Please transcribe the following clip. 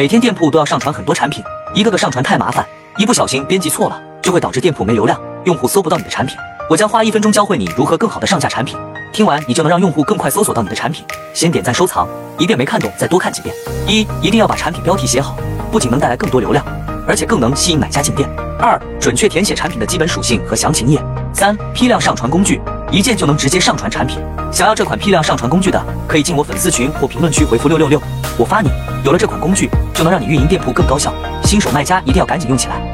每天店铺都要上传很多产品，一个个上传太麻烦，一不小心编辑错了，就会导致店铺没流量，用户搜不到你的产品。我将花一分钟教会你如何更好的上架产品，听完你就能让用户更快搜索到你的产品。先点赞收藏，一遍没看懂再多看几遍。一，一定要把产品标题写好，不仅能带来更多流量，而且更能吸引买家进店。二，准确填写产品的基本属性和详情页。三，批量上传工具，一键就能直接上传产品。想要这款批量上传工具的，可以进我粉丝群或评论区回复六六六，我发你。有了这款工具，就能让你运营店铺更高效。新手卖家一定要赶紧用起来。